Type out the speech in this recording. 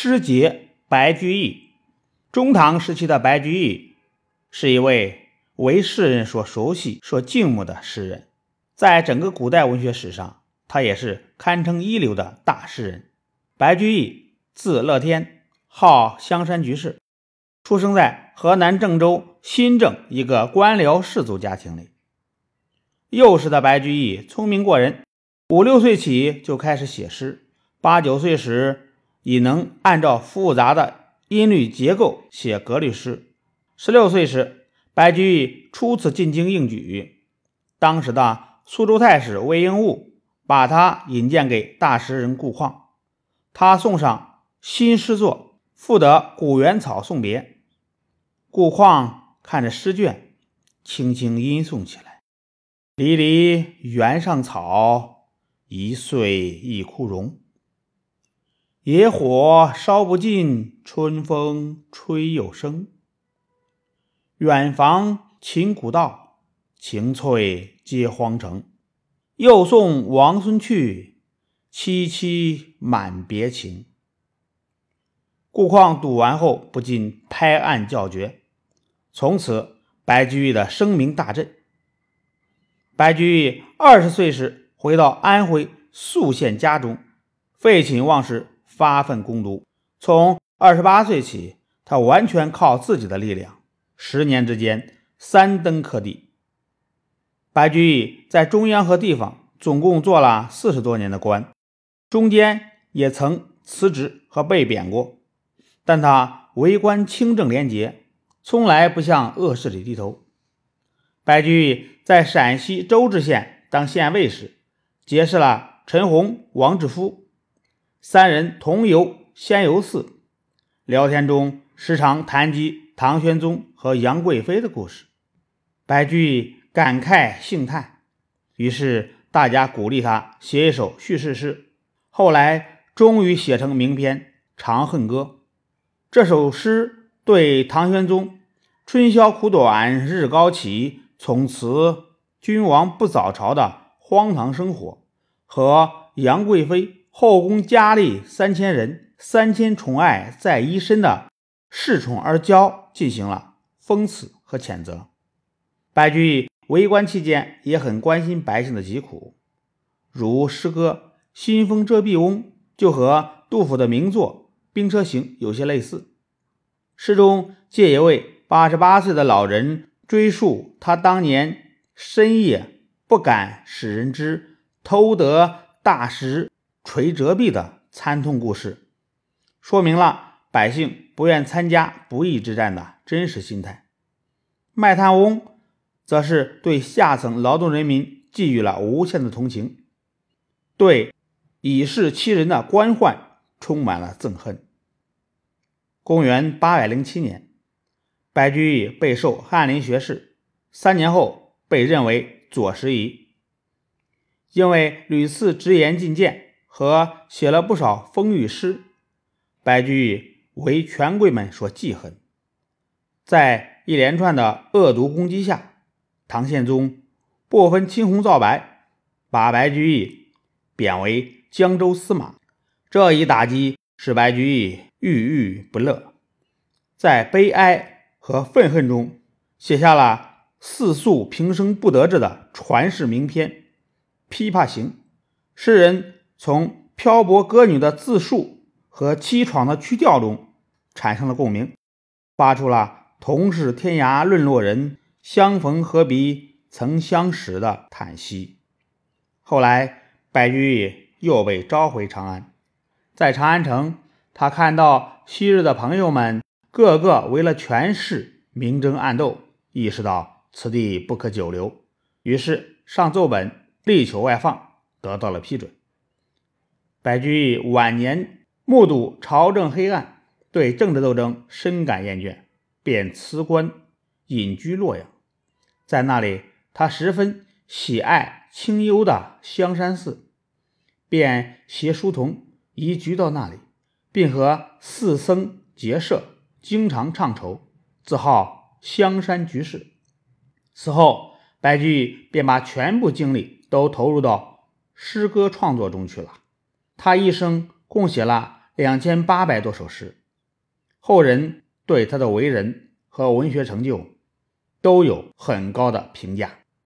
诗节白居易，中唐时期的白居易是一位为世人所熟悉、所敬慕的诗人，在整个古代文学史上，他也是堪称一流的大诗人。白居易字乐天，号香山居士，出生在河南郑州新郑一个官僚士族家庭里。幼时的白居易聪明过人，五六岁起就开始写诗，八九岁时。已能按照复杂的音律结构写格律诗。十六岁时，白居易初次进京应举，当时的苏州太史魏应物把他引荐给大诗人顾况，他送上新诗作《赋得古原草送别》，顾况看着诗卷，轻轻吟诵起来：“离离原上草，一岁一枯荣。”野火烧不尽，春风吹又生。远房秦古道，晴翠接荒城。又送王孙去，萋萋满别情。顾况读完后不禁拍案叫绝，从此白居易的声名大振。白居易二十岁时回到安徽宿县家中，废寝忘食。发奋攻读，从二十八岁起，他完全靠自己的力量，十年之间三登科第。白居易在中央和地方总共做了四十多年的官，中间也曾辞职和被贬过，但他为官清正廉洁，从来不向恶势力低头。白居易在陕西周至县当县尉时，结识了陈洪、王志夫。三人同游仙游寺，聊天中时常谈及唐玄宗和杨贵妃的故事，白居易感慨兴叹，于是大家鼓励他写一首叙事诗。后来终于写成名篇《长恨歌》。这首诗对唐玄宗“春宵苦短日高起，从此君王不早朝”的荒唐生活和杨贵妃。后宫佳丽三千人，三千宠爱在一身的恃宠而骄，进行了讽刺和谴责。白居易为官期间也很关心百姓的疾苦，如诗歌《新风遮蔽翁》就和杜甫的名作《兵车行》有些类似。诗中借一位八十八岁的老人追述他当年深夜不敢使人知，偷得大石。垂折臂的惨痛故事，说明了百姓不愿参加不义之战的真实心态。卖炭翁则是对下层劳动人民寄予了无限的同情，对以势欺人的官宦充满了憎恨。公元八百零七年，白居易被授翰林学士，三年后被认为左拾遗，因为屡次直言进谏。和写了不少风雨诗，白居易为权贵们所记恨。在一连串的恶毒攻击下，唐宪宗不分青红皂白，把白居易贬为江州司马。这一打击使白居易郁郁不乐，在悲哀和愤恨中，写下了四诉平生不得志的传世名篇《琵琶行》。诗人。从漂泊歌女的自述和凄怆的曲调中产生了共鸣，发出了“同是天涯沦落人，相逢何必曾相识”的叹息。后来，白居易又被召回长安，在长安城，他看到昔日的朋友们个个为了权势明争暗斗，意识到此地不可久留，于是上奏本力求外放，得到了批准。白居易晚年目睹朝政黑暗，对政治斗争深感厌倦，便辞官隐居洛阳。在那里，他十分喜爱清幽的香山寺，便携书童移居到那里，并和寺僧结社，经常唱酬，自号香山居士。此后，白居易便把全部精力都投入到诗歌创作中去了。他一生共写了两千八百多首诗，后人对他的为人和文学成就都有很高的评价。